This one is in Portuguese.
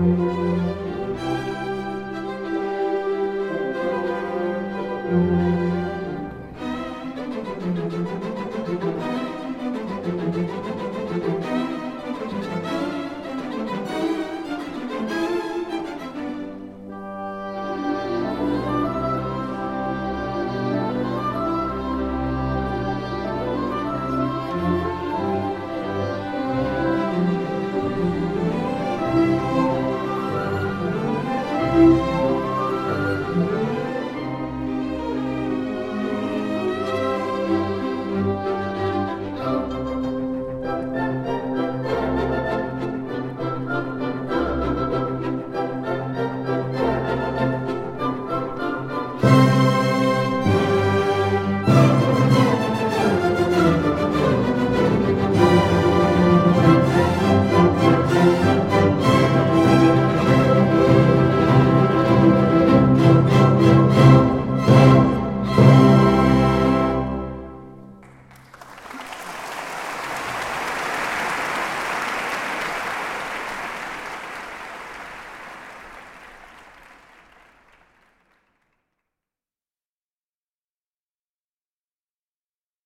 Música